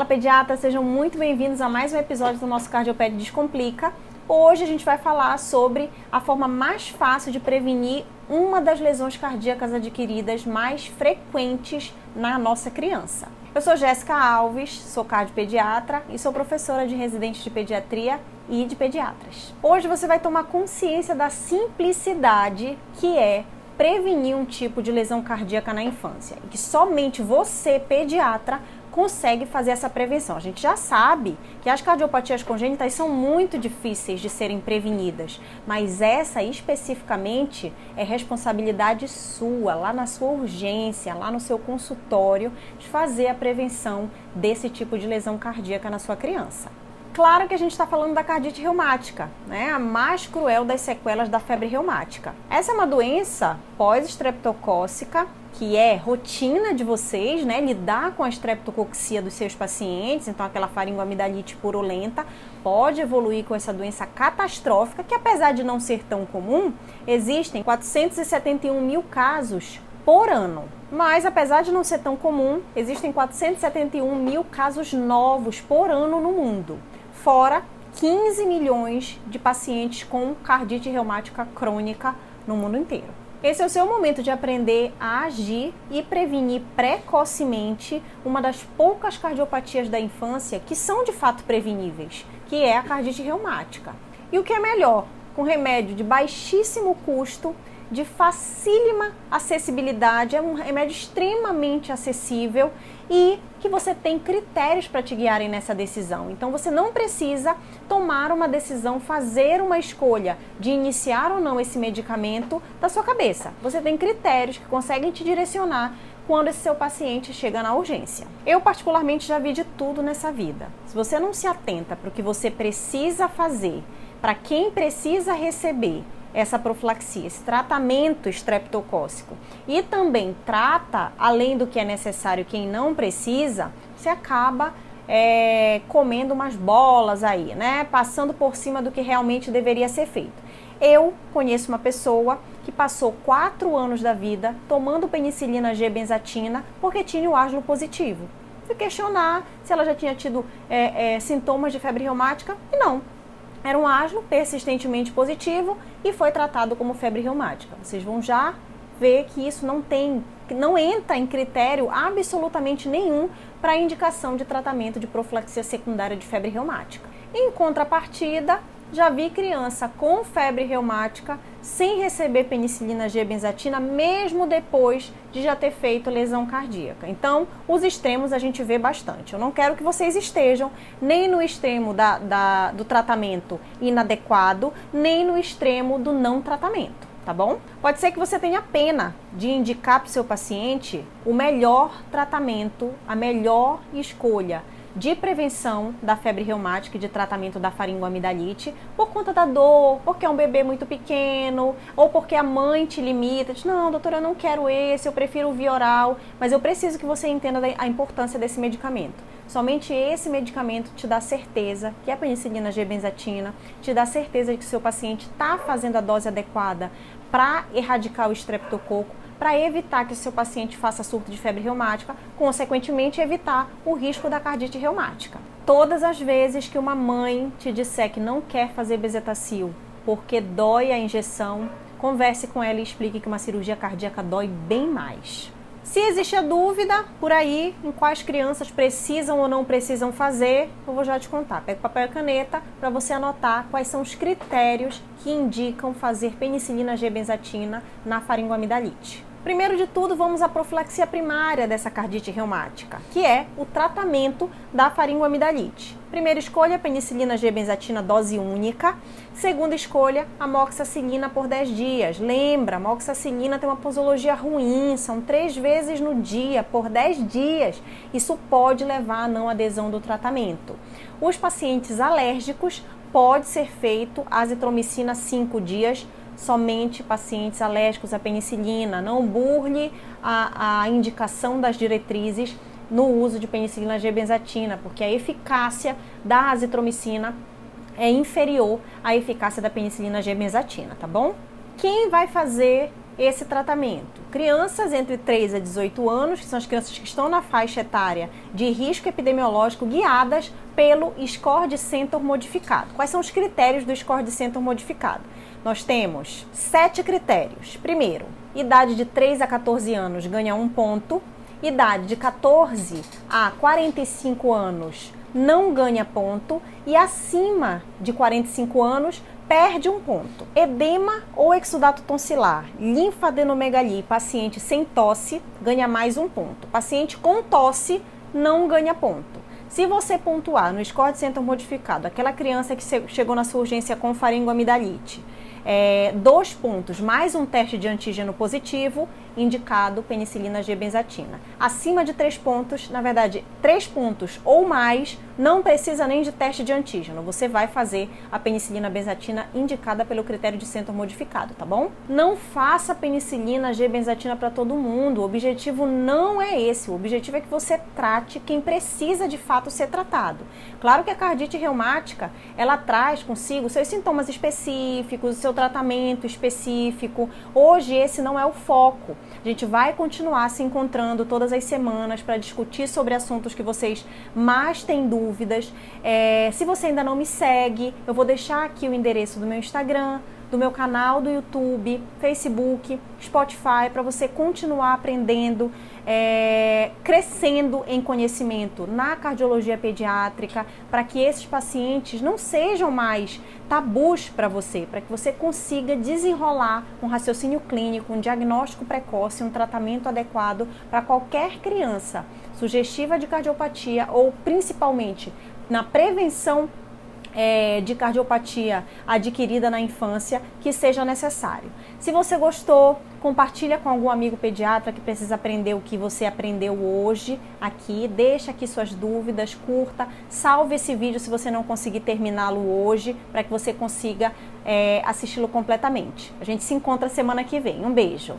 Fala pediatra, sejam muito bem-vindos a mais um episódio do nosso Cardioped Descomplica. Hoje a gente vai falar sobre a forma mais fácil de prevenir uma das lesões cardíacas adquiridas mais frequentes na nossa criança. Eu sou Jéssica Alves, sou cardiopediatra e sou professora de residente de pediatria e de pediatras. Hoje você vai tomar consciência da simplicidade que é prevenir um tipo de lesão cardíaca na infância e que somente você, pediatra, consegue fazer essa prevenção. A gente já sabe que as cardiopatias congênitas são muito difíceis de serem prevenidas, mas essa especificamente é responsabilidade sua, lá na sua urgência, lá no seu consultório, de fazer a prevenção desse tipo de lesão cardíaca na sua criança. Claro que a gente está falando da cardite reumática, né? a mais cruel das sequelas da febre reumática. Essa é uma doença pós-estreptocócica que é rotina de vocês, né, lidar com a estreptococcia dos seus pacientes, então aquela faringoamidalite purulenta pode evoluir com essa doença catastrófica, que apesar de não ser tão comum, existem 471 mil casos por ano. Mas apesar de não ser tão comum, existem 471 mil casos novos por ano no mundo fora 15 milhões de pacientes com cardite reumática crônica no mundo inteiro. Esse é o seu momento de aprender a agir e prevenir precocemente uma das poucas cardiopatias da infância que são de fato preveníveis, que é a cardite reumática. E o que é melhor, com remédio de baixíssimo custo, de facílima acessibilidade, é um remédio extremamente acessível e que você tem critérios para te guiarem nessa decisão. Então você não precisa tomar uma decisão, fazer uma escolha de iniciar ou não esse medicamento da sua cabeça. Você tem critérios que conseguem te direcionar quando esse seu paciente chega na urgência. Eu, particularmente, já vi de tudo nessa vida. Se você não se atenta para o que você precisa fazer, para quem precisa receber essa profilaxia, esse tratamento estreptocócico e também trata, além do que é necessário, quem não precisa, você acaba é, comendo umas bolas aí, né? Passando por cima do que realmente deveria ser feito. Eu conheço uma pessoa que passou quatro anos da vida tomando penicilina G-benzatina porque tinha o ágio positivo. Fui questionar se ela já tinha tido é, é, sintomas de febre reumática e não, era um asno persistentemente positivo e foi tratado como febre reumática. Vocês vão já ver que isso não tem, não entra em critério absolutamente nenhum para indicação de tratamento de profilaxia secundária de febre reumática. Em contrapartida, já vi criança com febre reumática sem receber penicilina G-benzatina, mesmo depois de já ter feito lesão cardíaca. Então, os extremos a gente vê bastante. Eu não quero que vocês estejam nem no extremo da, da, do tratamento inadequado, nem no extremo do não tratamento, tá bom? Pode ser que você tenha pena de indicar para o seu paciente o melhor tratamento, a melhor escolha de prevenção da febre reumática e de tratamento da faringoamidalite por conta da dor, porque é um bebê muito pequeno, ou porque a mãe te limita, diz, não, doutora, eu não quero esse, eu prefiro o via oral, mas eu preciso que você entenda a importância desse medicamento. Somente esse medicamento te dá certeza que é a penicilina G-benzatina, te dá certeza de que seu paciente está fazendo a dose adequada para erradicar o estreptococo para evitar que o seu paciente faça surto de febre reumática, consequentemente evitar o risco da cardite reumática. Todas as vezes que uma mãe te disser que não quer fazer bezetacil porque dói a injeção, converse com ela e explique que uma cirurgia cardíaca dói bem mais. Se existe a dúvida por aí em quais crianças precisam ou não precisam fazer, eu vou já te contar. Pega papel e caneta para você anotar quais são os critérios que indicam fazer penicilina G-benzatina na faringoamidalite. Primeiro de tudo, vamos à profilaxia primária dessa cardite reumática, que é o tratamento da faringoamidalite. Primeira escolha, penicilina G-benzatina dose única. Segunda escolha, amoxicilina por 10 dias. Lembra, amoxicilina tem uma posologia ruim, são três vezes no dia, por 10 dias. Isso pode levar à não adesão do tratamento. Os pacientes alérgicos pode ser feito azitromicina 5 dias somente pacientes alérgicos à penicilina. Não burle a, a indicação das diretrizes no uso de penicilina G-benzatina, porque a eficácia da azitromicina é inferior à eficácia da penicilina G-benzatina, tá bom? Quem vai fazer esse tratamento. Crianças entre 3 a 18 anos, que são as crianças que estão na faixa etária de risco epidemiológico, guiadas pelo Score de Center modificado. Quais são os critérios do Score de Center modificado? Nós temos sete critérios. Primeiro, idade de 3 a 14 anos ganha um ponto, idade de 14 a 45 anos não ganha ponto e acima de 45 anos perde um ponto. Edema ou exudato tonsilar, linfadenomegalia, paciente sem tosse ganha mais um ponto. Paciente com tosse não ganha ponto. Se você pontuar no score de centro modificado, aquela criança que chegou na sua urgência com faringoamidalite, é, dois pontos mais um teste de antígeno positivo, indicado penicilina G-benzatina. Acima de três pontos, na verdade, três pontos ou mais, não precisa nem de teste de antígeno. Você vai fazer a penicilina benzatina indicada pelo critério de centro modificado, tá bom? Não faça penicilina G-benzatina para todo mundo. O objetivo não é esse. O objetivo é que você trate quem precisa de fato ser tratado. Claro que a cardite reumática, ela traz consigo seus sintomas específicos, seu tratamento específico. Hoje esse não é o foco. A gente vai continuar se encontrando todas as semanas para discutir sobre assuntos que vocês mais têm dúvidas. É, se você ainda não me segue, eu vou deixar aqui o endereço do meu Instagram, do meu canal do YouTube, Facebook, Spotify, para você continuar aprendendo, é, crescendo em conhecimento na cardiologia pediátrica, para que esses pacientes não sejam mais tabus para você, para que você consiga desenrolar um raciocínio clínico, um diagnóstico precoce, um tratamento adequado para qualquer criança sugestiva de cardiopatia ou principalmente na prevenção é, de cardiopatia adquirida na infância que seja necessário. Se você gostou, compartilha com algum amigo pediatra que precisa aprender o que você aprendeu hoje aqui. Deixa aqui suas dúvidas, curta, salve esse vídeo se você não conseguir terminá-lo hoje, para que você consiga é, assisti-lo completamente. A gente se encontra semana que vem. Um beijo!